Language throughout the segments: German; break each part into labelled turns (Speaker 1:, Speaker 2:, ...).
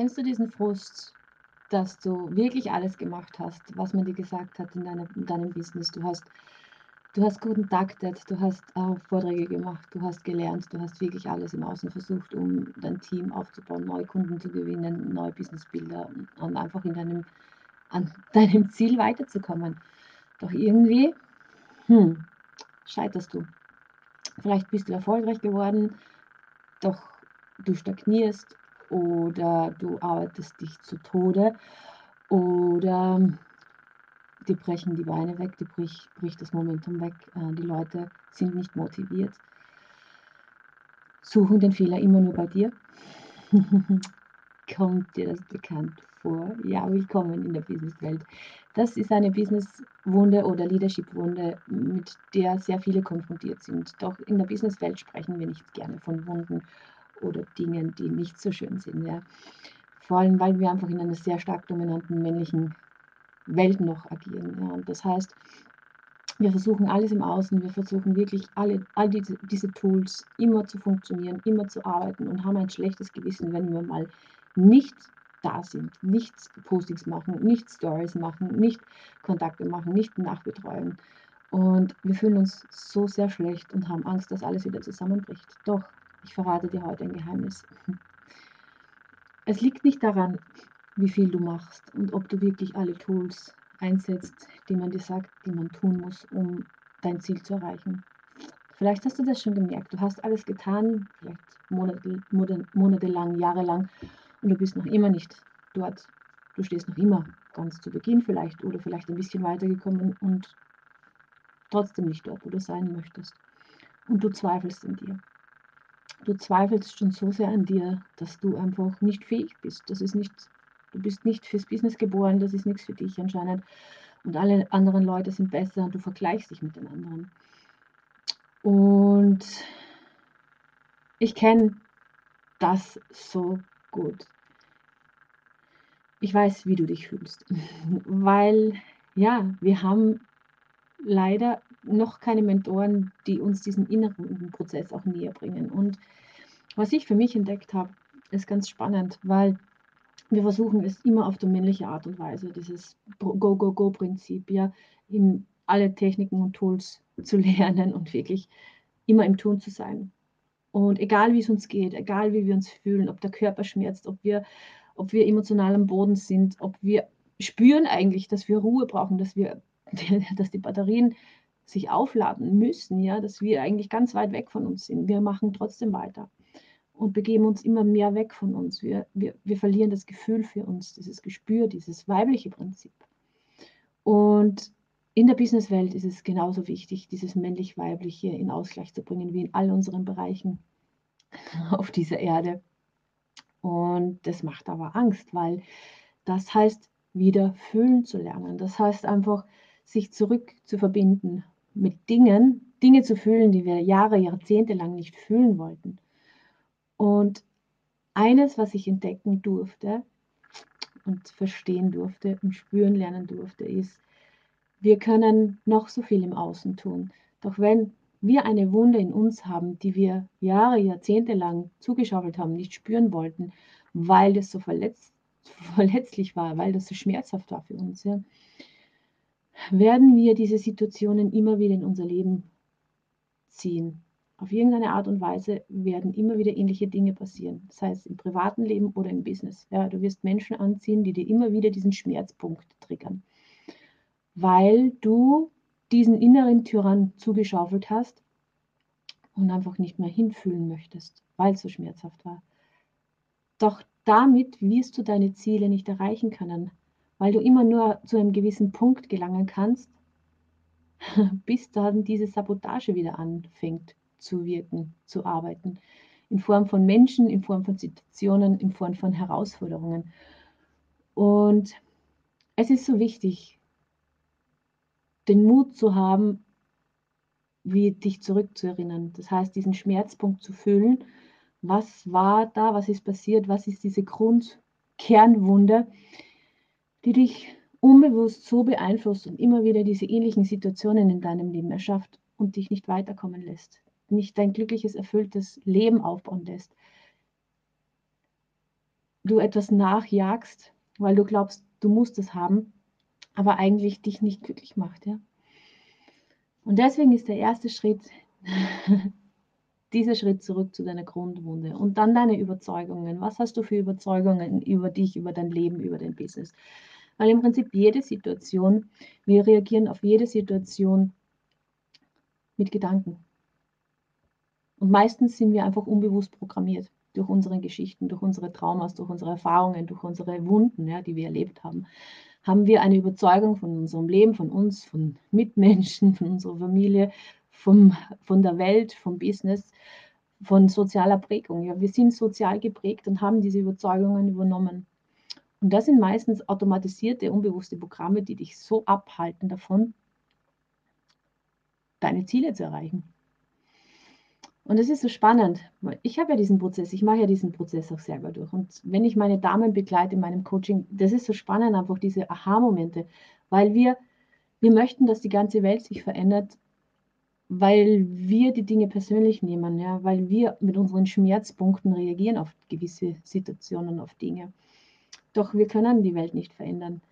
Speaker 1: Kennst du diesen Frust, dass du wirklich alles gemacht hast, was man dir gesagt hat in deiner in deinem Business? Du hast du hast kontaktet, du hast, äh, Vorträge gemacht, du hast gelernt, du hast wirklich alles im Außen versucht, um dein Team aufzubauen, neue Kunden zu gewinnen, neue Businessbilder und einfach in deinem an deinem Ziel weiterzukommen. Doch irgendwie, hm, scheiterst du. Vielleicht bist du erfolgreich geworden, doch du stagnierst oder du arbeitest dich zu Tode oder dir brechen die Beine weg, dir brich, bricht das Momentum weg, äh, die Leute sind nicht motiviert, suchen den Fehler immer nur bei dir. Kommt dir das bekannt vor? Ja, willkommen in der Businesswelt. Das ist eine Businesswunde oder Leadership-Wunde, mit der sehr viele konfrontiert sind. Doch in der Businesswelt sprechen wir nicht gerne von Wunden oder Dingen, die nicht so schön sind. Ja. Vor allem, weil wir einfach in einer sehr stark dominanten männlichen Welt noch agieren. Ja. Und das heißt, wir versuchen alles im Außen, wir versuchen wirklich alle, all diese, diese Tools immer zu funktionieren, immer zu arbeiten und haben ein schlechtes Gewissen, wenn wir mal nicht da sind, nichts Postings machen, nicht Stories machen, nicht Kontakte machen, nicht nachbetreuen. Und wir fühlen uns so sehr schlecht und haben Angst, dass alles wieder zusammenbricht. Doch, ich verrate dir heute ein Geheimnis. Es liegt nicht daran, wie viel du machst und ob du wirklich alle Tools einsetzt, die man dir sagt, die man tun muss, um dein Ziel zu erreichen. Vielleicht hast du das schon gemerkt. Du hast alles getan, vielleicht Monate, monatelang, jahrelang, und du bist noch immer nicht dort. Du stehst noch immer ganz zu Beginn vielleicht oder vielleicht ein bisschen weitergekommen und trotzdem nicht dort, wo du sein möchtest. Und du zweifelst in dir. Du zweifelst schon so sehr an dir, dass du einfach nicht fähig bist. Das ist nicht, du bist nicht fürs Business geboren, das ist nichts für dich anscheinend. Und alle anderen Leute sind besser und du vergleichst dich mit den anderen. Und ich kenne das so gut. Ich weiß, wie du dich fühlst, weil ja, wir haben leider noch keine Mentoren, die uns diesen inneren Prozess auch näher bringen. Und was ich für mich entdeckt habe, ist ganz spannend, weil wir versuchen es immer auf die männliche Art und Weise, dieses Go-Go-Go-Prinzip, ja, in alle Techniken und Tools zu lernen und wirklich immer im Tun zu sein. Und egal wie es uns geht, egal wie wir uns fühlen, ob der Körper schmerzt, ob wir, ob wir emotional am Boden sind, ob wir spüren eigentlich, dass wir Ruhe brauchen, dass wir, dass die Batterien sich aufladen müssen, ja, dass wir eigentlich ganz weit weg von uns sind. Wir machen trotzdem weiter und begeben uns immer mehr weg von uns. Wir, wir, wir verlieren das Gefühl für uns, dieses Gespür, dieses weibliche Prinzip. Und in der Businesswelt ist es genauso wichtig, dieses männlich-weibliche in Ausgleich zu bringen, wie in all unseren Bereichen auf dieser Erde. Und das macht aber Angst, weil das heißt, wieder fühlen zu lernen. Das heißt einfach, sich zurück zu verbinden mit Dingen, Dinge zu fühlen, die wir Jahre, Jahrzehnte lang nicht fühlen wollten. Und eines, was ich entdecken durfte und verstehen durfte und spüren lernen durfte, ist, wir können noch so viel im Außen tun. Doch wenn wir eine Wunde in uns haben, die wir Jahre, Jahrzehnte lang zugeschaufelt haben, nicht spüren wollten, weil das so verletzt, verletzlich war, weil das so schmerzhaft war für uns, ja, werden wir diese Situationen immer wieder in unser Leben ziehen. Auf irgendeine Art und Weise werden immer wieder ähnliche Dinge passieren, sei es im privaten Leben oder im Business. Ja, du wirst Menschen anziehen, die dir immer wieder diesen Schmerzpunkt triggern, weil du diesen inneren Tyrann zugeschaufelt hast und einfach nicht mehr hinfühlen möchtest, weil es so schmerzhaft war. Doch damit wirst du deine Ziele nicht erreichen können, weil du immer nur zu einem gewissen Punkt gelangen kannst, bis dann diese Sabotage wieder anfängt zu wirken, zu arbeiten. In Form von Menschen, in Form von Situationen, in Form von Herausforderungen. Und es ist so wichtig, den Mut zu haben, wie dich zurückzuerinnern. Das heißt, diesen Schmerzpunkt zu fühlen. Was war da? Was ist passiert? Was ist diese Grundkernwunde, die dich unbewusst so beeinflusst und immer wieder diese ähnlichen Situationen in deinem Leben erschafft und dich nicht weiterkommen lässt, nicht dein glückliches, erfülltes Leben aufbauen lässt. du etwas nachjagst, weil du glaubst, du musst es haben, aber eigentlich dich nicht glücklich macht. Ja? Und deswegen ist der erste Schritt dieser Schritt zurück zu deiner Grundwunde und dann deine Überzeugungen. Was hast du für Überzeugungen über dich, über dein Leben, über dein Business? Weil im Prinzip jede Situation, wir reagieren auf jede Situation mit Gedanken. Und meistens sind wir einfach unbewusst programmiert durch unsere Geschichten, durch unsere Traumas, durch unsere Erfahrungen, durch unsere Wunden, ja, die wir erlebt haben. Haben wir eine Überzeugung von unserem Leben, von uns, von Mitmenschen, von unserer Familie, vom, von der Welt, vom Business, von sozialer Prägung. Ja, wir sind sozial geprägt und haben diese Überzeugungen übernommen. Und das sind meistens automatisierte, unbewusste Programme, die dich so abhalten davon, deine Ziele zu erreichen. Und es ist so spannend. Ich habe ja diesen Prozess, ich mache ja diesen Prozess auch selber durch. Und wenn ich meine Damen begleite in meinem Coaching, das ist so spannend, einfach diese Aha-Momente, weil wir, wir möchten, dass die ganze Welt sich verändert weil wir die Dinge persönlich nehmen, ja, weil wir mit unseren Schmerzpunkten reagieren auf gewisse Situationen, auf Dinge. Doch wir können die Welt nicht verändern.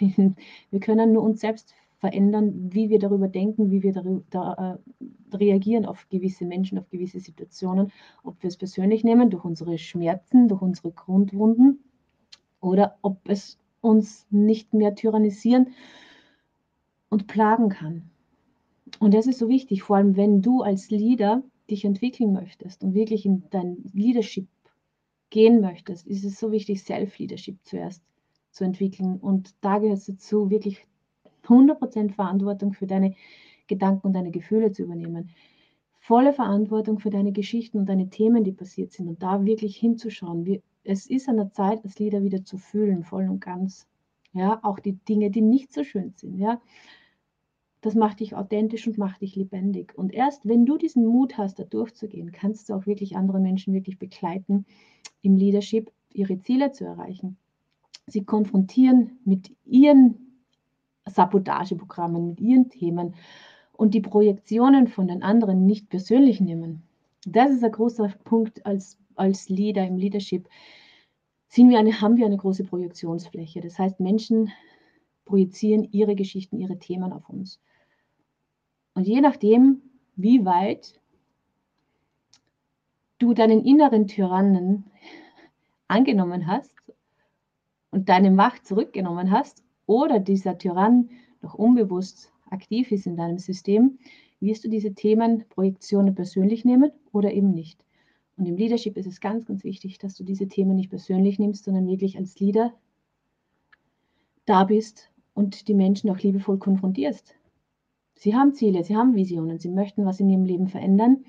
Speaker 1: wir können nur uns selbst verändern, wie wir darüber denken, wie wir darüber, da, äh, reagieren auf gewisse Menschen, auf gewisse Situationen, ob wir es persönlich nehmen durch unsere Schmerzen, durch unsere Grundwunden oder ob es uns nicht mehr tyrannisieren und plagen kann. Und das ist so wichtig, vor allem wenn du als Leader dich entwickeln möchtest und wirklich in dein Leadership gehen möchtest, ist es so wichtig, Self-Leadership zuerst zu entwickeln. Und da gehört es dazu, wirklich 100% Verantwortung für deine Gedanken und deine Gefühle zu übernehmen. Volle Verantwortung für deine Geschichten und deine Themen, die passiert sind und da wirklich hinzuschauen. Wie, es ist an der Zeit, als Leader wieder zu fühlen, voll und ganz. Ja, auch die Dinge, die nicht so schön sind. Ja, das macht dich authentisch und macht dich lebendig. Und erst wenn du diesen Mut hast, da durchzugehen, kannst du auch wirklich andere Menschen wirklich begleiten, im Leadership ihre Ziele zu erreichen. Sie konfrontieren mit ihren Sabotageprogrammen, mit ihren Themen und die Projektionen von den anderen nicht persönlich nehmen. Das ist ein großer Punkt als, als Leader im Leadership. Sind wir eine, haben wir eine große Projektionsfläche. Das heißt, Menschen projizieren ihre Geschichten, ihre Themen auf uns. Und je nachdem, wie weit du deinen inneren Tyrannen angenommen hast und deine Macht zurückgenommen hast oder dieser Tyrann noch unbewusst aktiv ist in deinem System, wirst du diese Themen, Projektionen persönlich nehmen oder eben nicht. Und im Leadership ist es ganz, ganz wichtig, dass du diese Themen nicht persönlich nimmst, sondern wirklich als Leader da bist und die Menschen auch liebevoll konfrontierst. Sie haben Ziele, sie haben Visionen, sie möchten was in ihrem Leben verändern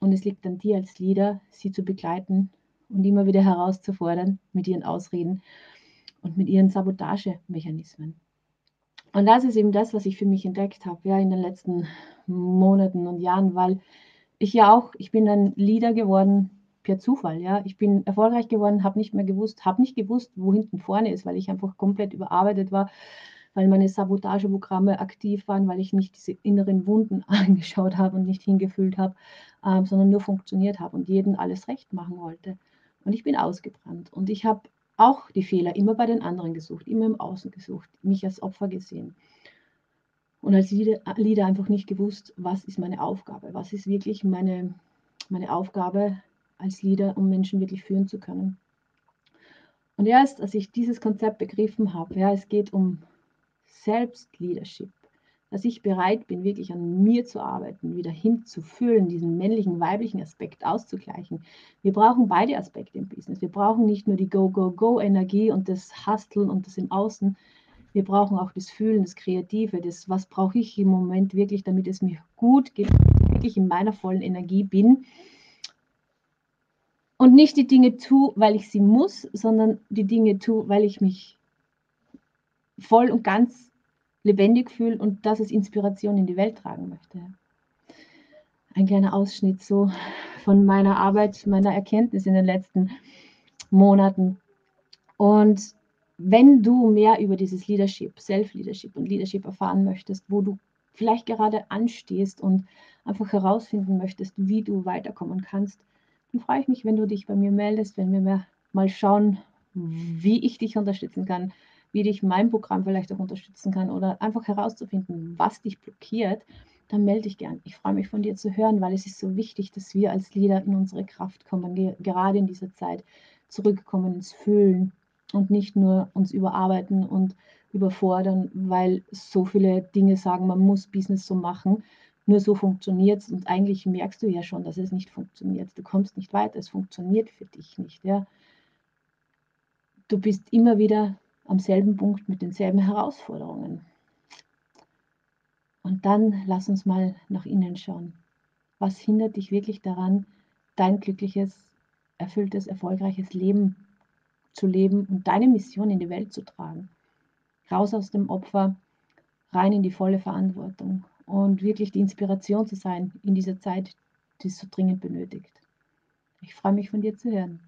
Speaker 1: und es liegt an dir als Leader, sie zu begleiten und immer wieder herauszufordern mit ihren Ausreden und mit ihren Sabotagemechanismen. Und das ist eben das, was ich für mich entdeckt habe, ja, in den letzten Monaten und Jahren, weil ich ja auch, ich bin ein Leader geworden per Zufall, ja. Ich bin erfolgreich geworden, habe nicht mehr gewusst, habe nicht gewusst, wo hinten vorne ist, weil ich einfach komplett überarbeitet war, weil meine Sabotageprogramme aktiv waren, weil ich nicht diese inneren Wunden angeschaut habe und nicht hingefühlt habe, äh, sondern nur funktioniert habe und jeden alles recht machen wollte. Und ich bin ausgebrannt. Und ich habe auch die Fehler immer bei den anderen gesucht, immer im Außen gesucht, mich als Opfer gesehen. Und als Leader einfach nicht gewusst, was ist meine Aufgabe, was ist wirklich meine, meine Aufgabe als Leader, um Menschen wirklich führen zu können. Und erst als ich dieses Konzept begriffen habe, ja, es geht um Selbstleadership, dass ich bereit bin, wirklich an mir zu arbeiten, wieder hinzufühlen, diesen männlichen, weiblichen Aspekt auszugleichen. Wir brauchen beide Aspekte im Business. Wir brauchen nicht nur die Go-Go-Go-Energie und das Husteln und das im Außen. Wir brauchen auch das Fühlen, das Kreative, das, was brauche ich im Moment wirklich, damit es mir gut geht, wirklich in meiner vollen Energie bin. Und nicht die Dinge tue, weil ich sie muss, sondern die Dinge tue, weil ich mich voll und ganz lebendig fühle und das als Inspiration in die Welt tragen möchte. Ein kleiner Ausschnitt so von meiner Arbeit, meiner Erkenntnis in den letzten Monaten. Und wenn du mehr über dieses Leadership, Self-Leadership und Leadership erfahren möchtest, wo du vielleicht gerade anstehst und einfach herausfinden möchtest, wie du weiterkommen kannst, dann freue ich mich, wenn du dich bei mir meldest, wenn wir mal schauen, wie ich dich unterstützen kann, wie dich mein Programm vielleicht auch unterstützen kann oder einfach herauszufinden, was dich blockiert, dann melde dich gern. Ich freue mich von dir zu hören, weil es ist so wichtig, dass wir als Leader in unsere Kraft kommen, gerade in dieser Zeit zurückkommen ins Fühlen und nicht nur uns überarbeiten und überfordern, weil so viele Dinge sagen, man muss Business so machen. Nur so funktioniert es und eigentlich merkst du ja schon, dass es nicht funktioniert. Du kommst nicht weiter, es funktioniert für dich nicht. Ja? Du bist immer wieder am selben Punkt mit denselben Herausforderungen. Und dann lass uns mal nach innen schauen. Was hindert dich wirklich daran, dein glückliches, erfülltes, erfolgreiches Leben zu leben und deine Mission in die Welt zu tragen? Raus aus dem Opfer, rein in die volle Verantwortung und wirklich die Inspiration zu sein in dieser Zeit, die es so dringend benötigt. Ich freue mich von dir zu hören.